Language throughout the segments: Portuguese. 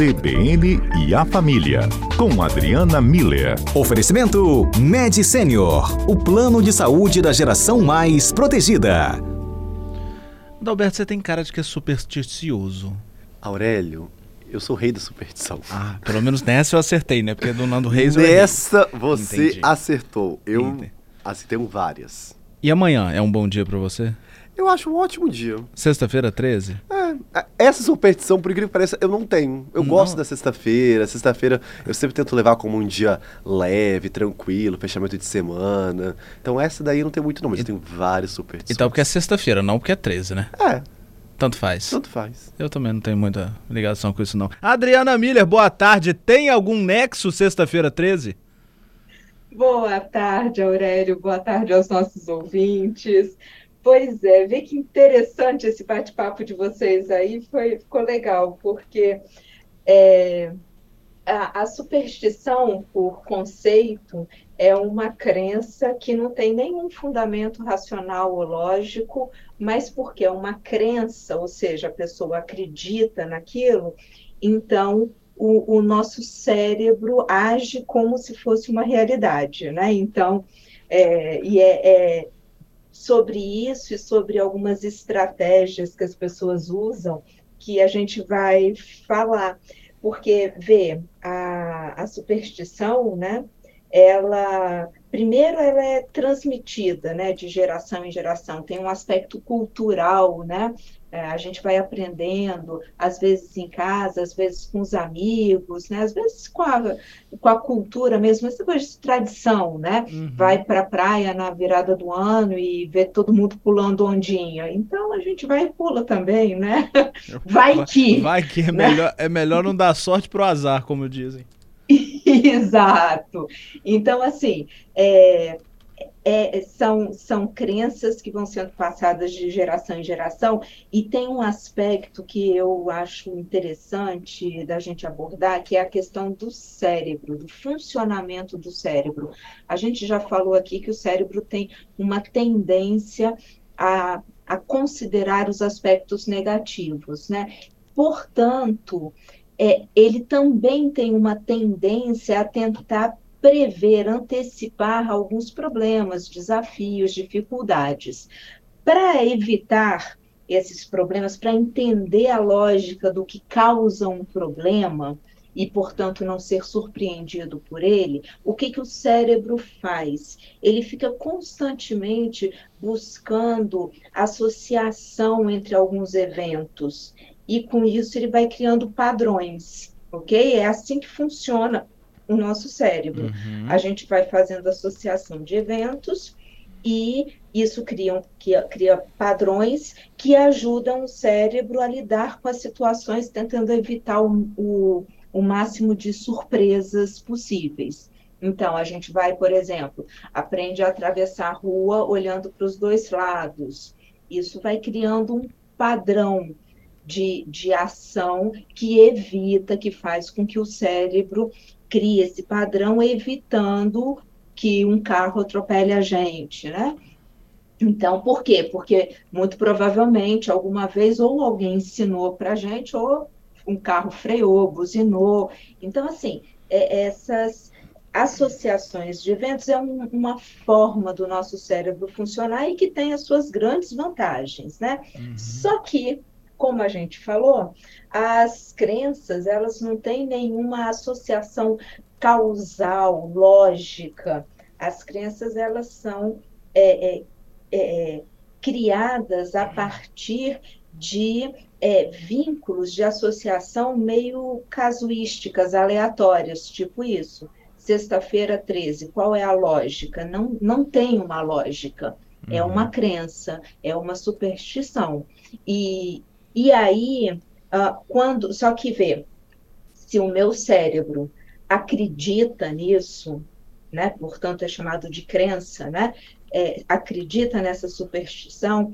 CBN e a Família, com Adriana Miller. Oferecimento Med Senior, o plano de saúde da geração mais protegida. Dalberto, você tem cara de que é supersticioso. Aurélio, eu sou o rei da superstição. Ah, pelo menos nessa eu acertei, né? Porque do Nando Reis eu Nessa você Entendi. acertou. Eu Entendi. acertei várias. E amanhã é um bom dia pra você? Eu acho um ótimo dia. Sexta-feira, 13? É, essa superstição, por incrível que pareça, eu não tenho. Eu Não? gosto da sexta-feira. Sexta-feira eu sempre tento levar como um dia leve, tranquilo, fechamento de semana. Então essa daí eu não tenho muito não, mas eu tenho várias superstições. Então porque é sexta-feira, não porque é 13, né? É, Tanto faz. tanto faz. Eu também não tenho muita ligação com isso, não. Adriana Miller, boa tarde. Tem algum nexo sexta-feira, 13? Boa tarde, Aurélio. Boa tarde aos nossos ouvintes. Pois é, vê que interessante esse bate-papo de vocês aí, foi, ficou legal, porque é, a, a superstição, por conceito, é uma crença que não tem nenhum fundamento racional ou lógico, mas porque é uma crença, ou seja, a pessoa acredita naquilo, então o, o nosso cérebro age como se fosse uma realidade, né? Então, é, e é, é sobre isso e sobre algumas estratégias que as pessoas usam que a gente vai falar. Porque, vê, a, a superstição, né? Ela, primeiro, ela é transmitida, né, de geração em geração. Tem um aspecto cultural, né? É, a gente vai aprendendo, às vezes em casa, às vezes com os amigos, né? Às vezes com a, com a cultura mesmo, essa coisa de tradição, né? Uhum. Vai para a praia na virada do ano e vê todo mundo pulando ondinha. Então a gente vai e pula também, né? Vai que. Vai que é né? melhor, é melhor não dar sorte pro azar, como dizem. Exato. Então, assim, é, é, são, são crenças que vão sendo passadas de geração em geração, e tem um aspecto que eu acho interessante da gente abordar, que é a questão do cérebro, do funcionamento do cérebro. A gente já falou aqui que o cérebro tem uma tendência a, a considerar os aspectos negativos, né? Portanto, é, ele também tem uma tendência a tentar prever, antecipar alguns problemas, desafios, dificuldades. Para evitar esses problemas, para entender a lógica do que causa um problema e, portanto, não ser surpreendido por ele, o que, que o cérebro faz? Ele fica constantemente buscando associação entre alguns eventos e com isso ele vai criando padrões, ok? É assim que funciona o nosso cérebro. Uhum. A gente vai fazendo associação de eventos e isso cria, que- cria padrões que ajudam o cérebro a lidar com as situações, tentando evitar o, o, o máximo de surpresas possíveis. Então, a gente vai, por exemplo, aprende a atravessar a rua olhando para os dois lados. Isso vai criando um padrão de, de ação que evita, que faz com que o cérebro crie esse padrão, evitando que um carro atropele a gente, né? Então, por quê? Porque muito provavelmente alguma vez ou alguém ensinou para a gente, ou um carro freou, buzinou. Então, assim, é- essas associações de eventos é um- uma forma do nosso cérebro funcionar e que tem as suas grandes vantagens, né? Só que, como a gente falou, as crenças, elas não têm nenhuma associação causal, lógica. As crenças, elas são é, é, é, criadas a partir de é, vínculos de associação meio casuísticas, aleatórias, tipo isso. Sexta-feira 13, qual é a lógica? Não, não tem uma lógica. É uma crença, é uma superstição. E, e aí, ah, quando. Só que vê, se o meu cérebro acredita nisso, né? Portanto, é chamado de crença, né? É, acredita nessa superstição,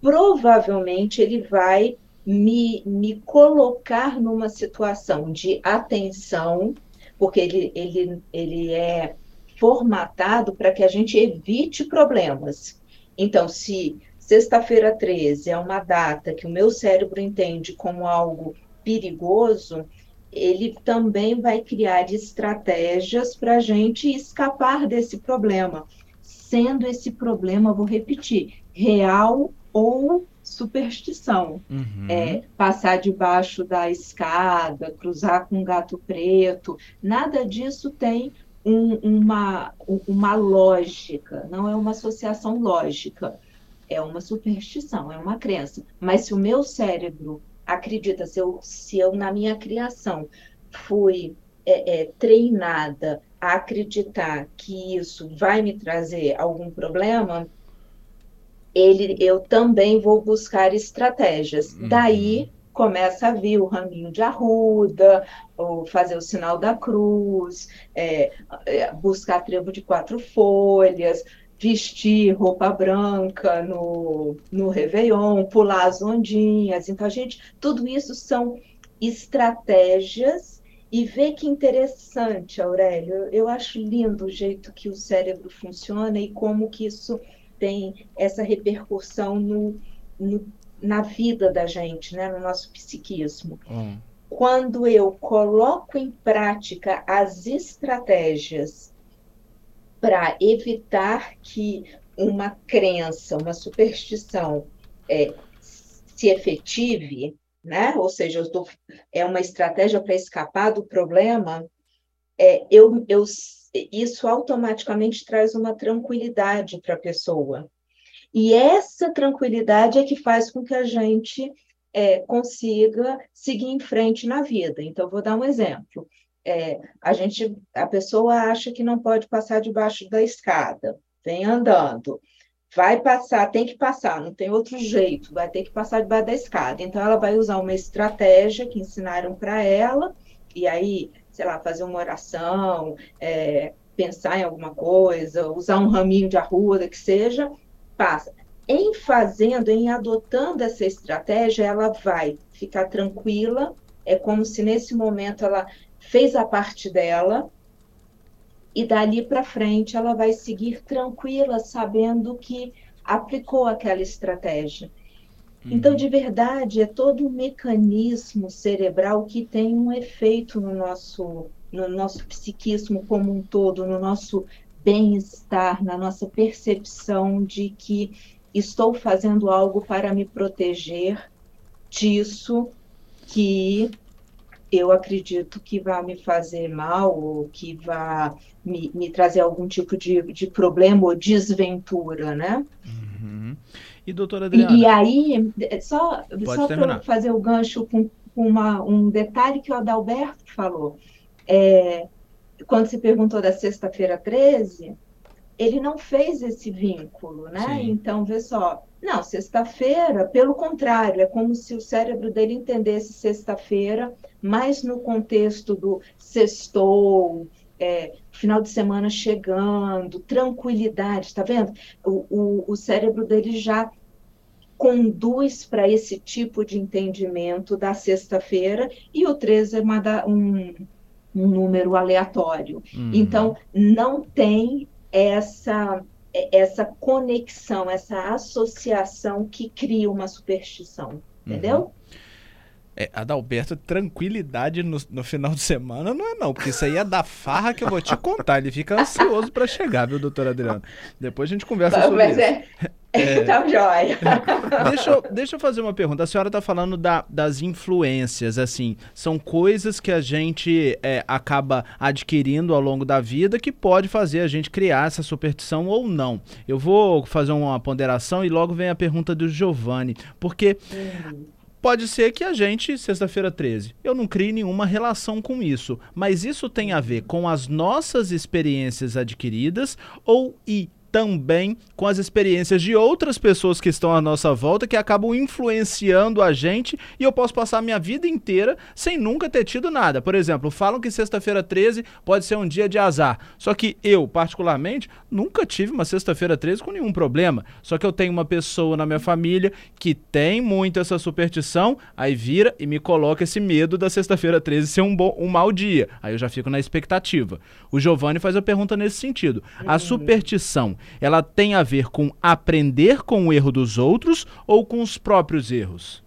provavelmente ele vai me, me colocar numa situação de atenção, porque ele, ele, ele é formatado para que a gente evite problemas. Então, se sexta-feira 13 é uma data que o meu cérebro entende como algo perigoso, ele também vai criar estratégias para a gente escapar desse problema, sendo esse problema, vou repetir, real ou superstição. Uhum. É, passar debaixo da escada, cruzar com um gato preto, nada disso tem um, uma, uma lógica, não é uma associação lógica, é uma superstição, é uma crença. Mas se o meu cérebro acredita, se eu, se eu na minha criação fui é, é, treinada a acreditar que isso vai me trazer algum problema, ele, eu também vou buscar estratégias. Uhum. Daí começa a vir o raminho de arruda, ou fazer o sinal da cruz, é, é, buscar trevo de quatro folhas, vestir roupa branca no, no Réveillon, pular as ondinhas. Então, a gente, tudo isso são estratégias e ver que interessante, Aurélio. Eu acho lindo o jeito que o cérebro funciona e como que isso tem essa repercussão no, no na vida da gente, né, no nosso psiquismo. Hum. Quando eu coloco em prática as estratégias para evitar que uma crença, uma superstição é, se efetive, né? Ou seja, tô, é uma estratégia para escapar do problema. É, eu, eu, isso automaticamente traz uma tranquilidade para a pessoa. E essa tranquilidade é que faz com que a gente é, consiga seguir em frente na vida. Então, vou dar um exemplo. É, a gente, a pessoa acha que não pode passar debaixo da escada, vem andando, vai passar, tem que passar, não tem outro jeito, vai ter que passar debaixo da escada. Então, ela vai usar uma estratégia que ensinaram para ela, e aí, sei lá, fazer uma oração, é, pensar em alguma coisa, usar um raminho de arruda, que seja, passa. Em fazendo, em adotando essa estratégia, ela vai ficar tranquila, é como se nesse momento ela fez a parte dela, e dali para frente ela vai seguir tranquila, sabendo que aplicou aquela estratégia. Uhum. Então, de verdade, é todo um mecanismo cerebral que tem um efeito no nosso, no nosso psiquismo como um todo, no nosso bem-estar, na nossa percepção de que estou fazendo algo para me proteger disso que eu acredito que vai me fazer mal ou que vai me, me trazer algum tipo de, de problema ou desventura, né? Uhum. E doutora Adriana? E, e aí, só, só para fazer o gancho com, com uma, um detalhe que o Adalberto falou, é, quando se perguntou da sexta-feira 13, ele não fez esse vínculo, né? Sim. Então, vê só, não, sexta-feira, pelo contrário, é como se o cérebro dele entendesse sexta-feira mais no contexto do sextou, é, final de semana chegando, tranquilidade, tá vendo? O, o, o cérebro dele já conduz para esse tipo de entendimento da sexta-feira e o 13 é uma, um, um número aleatório. Uhum. Então, não tem essa essa conexão, essa associação que cria uma superstição, entendeu? Uhum. É, Adalberto, tranquilidade no, no, final de semana não é não, porque isso aí é da farra que eu vou te contar. Ele fica ansioso para chegar, viu, doutor Adriano? Depois a gente conversa sobre isso. É... É... Tá jóia. Deixa eu, deixa eu fazer uma pergunta. A senhora está falando da, das influências, assim, são coisas que a gente é, acaba adquirindo ao longo da vida que pode fazer a gente criar essa superstição ou não. Eu vou fazer uma ponderação e logo vem a pergunta do Giovanni, porque uhum. Pode ser que a gente, sexta-feira 13, eu não crie nenhuma relação com isso, mas isso tem a ver com as nossas experiências adquiridas ou e também com as experiências de outras pessoas que estão à nossa volta que acabam influenciando a gente e eu posso passar a minha vida inteira sem nunca ter tido nada. Por exemplo, falam que sexta-feira 13 pode ser um dia de azar. Só que eu, particularmente, nunca tive uma sexta-feira 13 com nenhum problema. Só que eu tenho uma pessoa na minha família que tem muito essa superstição, aí vira e me coloca esse medo da sexta-feira 13 ser um, bom, um mau dia. Aí eu já fico na expectativa. O Giovanni faz a pergunta nesse sentido. A uhum. superstição ela tem a ver com aprender com o erro dos outros ou com os próprios erros?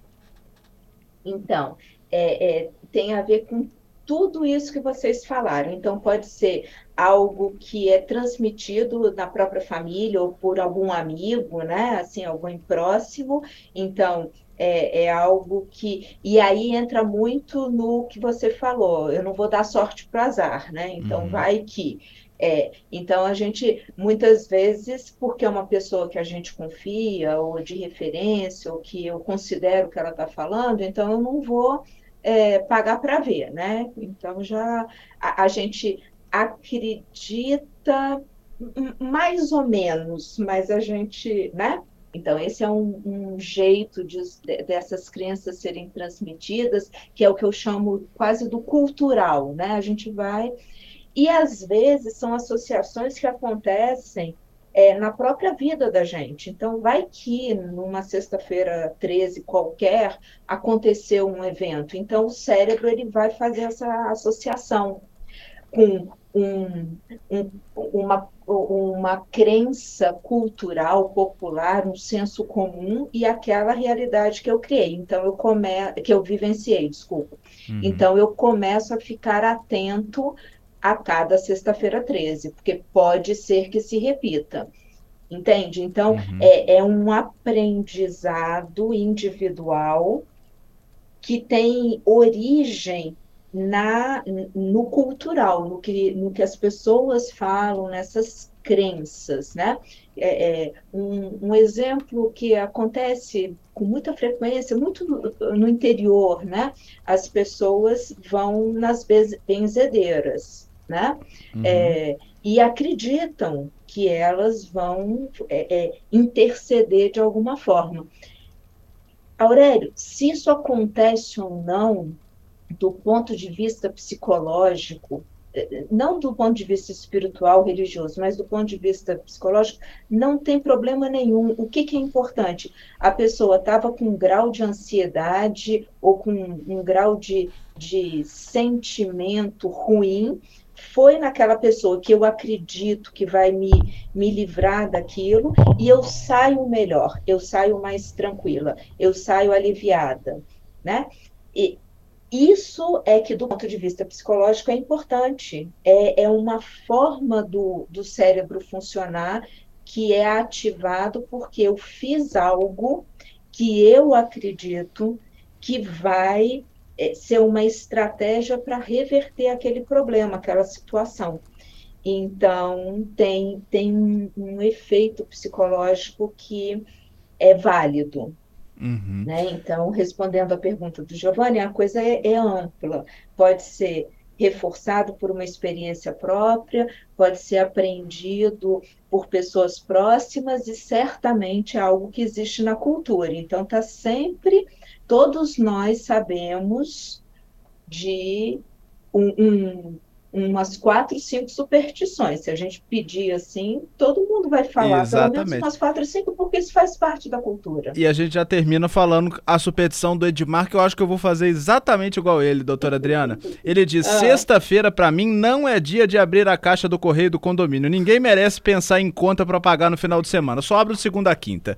Então, é, é, tem a ver com tudo isso que vocês falaram. Então, pode ser algo que é transmitido na própria família ou por algum amigo, né? Assim, alguém próximo. Então, é, é, algo que. E aí entra muito no que você falou. Eu não vou dar sorte para azar, né? Então, uhum. vai que. É, então a gente muitas vezes, porque é uma pessoa que a gente confia, ou de referência, ou que eu considero que ela está falando, então eu não vou é, pagar para ver, né? Então já a, a, gente acredita mais ou menos, mas a gente, né? Então, esse é um, um jeito de, dessas crenças serem transmitidas, que é o que eu chamo quase do cultural, né? A gente vai e às vezes são associações que acontecem é, na própria vida da gente. Então, vai que numa sexta-feira 13 qualquer aconteceu um evento. Então, o cérebro ele vai fazer essa associação com um, um, uma, uma crença cultural, popular, um senso comum e aquela realidade que eu criei. Então, eu come... que eu vivenciei, desculpa. Uhum. Então, eu começo a ficar atento a cada sexta-feira 13, porque pode ser que se repita. Entende? Então, uhum. é, é um aprendizado individual que tem origem na, no cultural, no que, no que as pessoas falam, nessas crenças, né? É, é um, um, exemplo que acontece com muita frequência, muito no, no interior, né? As pessoas vão nas benzedeiras, né? Uhum. É, e acreditam que elas vão é, é, interceder de alguma forma. Aurélio, se isso acontece ou não, do ponto de vista psicológico, é, não do ponto de vista espiritual, religioso, mas do ponto de vista psicológico, não tem problema nenhum. O que, que é importante? A pessoa estava com um grau de ansiedade ou com um grau de, de sentimento ruim, foi naquela pessoa que eu acredito que vai me, me livrar daquilo e eu saio melhor, eu saio mais tranquila, eu saio aliviada, né? E isso é que, do ponto de vista psicológico, é importante. É, é uma forma do, do cérebro funcionar que é ativado porque eu fiz algo que eu acredito que vai é, ser uma estratégia para reverter aquele problema, aquela situação. Então, tem, tem um, um efeito psicológico que é válido. Uhum. Né? Então, respondendo à pergunta do Giovanni, a coisa é, é ampla. Pode ser reforçado por uma experiência própria, pode ser aprendido por pessoas próximas e certamente é algo que existe na cultura. Então, está sempre todos nós sabemos de um, um, umas quatro, cinco superstições. Se a gente pedir assim, todo mundo vai falar Exatamente. pelo menos umas quatro, cinco, porque isso faz parte da cultura. E a gente já termina falando a superstição do Edmar, que eu acho que eu vou fazer exatamente igual ele, doutora Adriana. Ele diz: ah. sexta-feira, para mim, não é dia de abrir a caixa do correio do condomínio. Ninguém merece pensar em conta para pagar no final de semana. Só abre o segunda a quinta.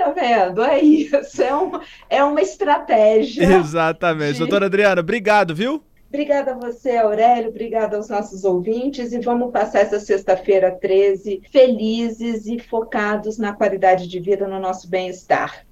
Tá vendo? É isso. É uma, é uma estratégia. Exatamente. De... Doutora Adriana, obrigado, viu? Obrigada a você, Aurélio, obrigada aos nossos ouvintes e vamos passar essa sexta-feira 13 felizes e focados na qualidade de vida, no nosso bem-estar.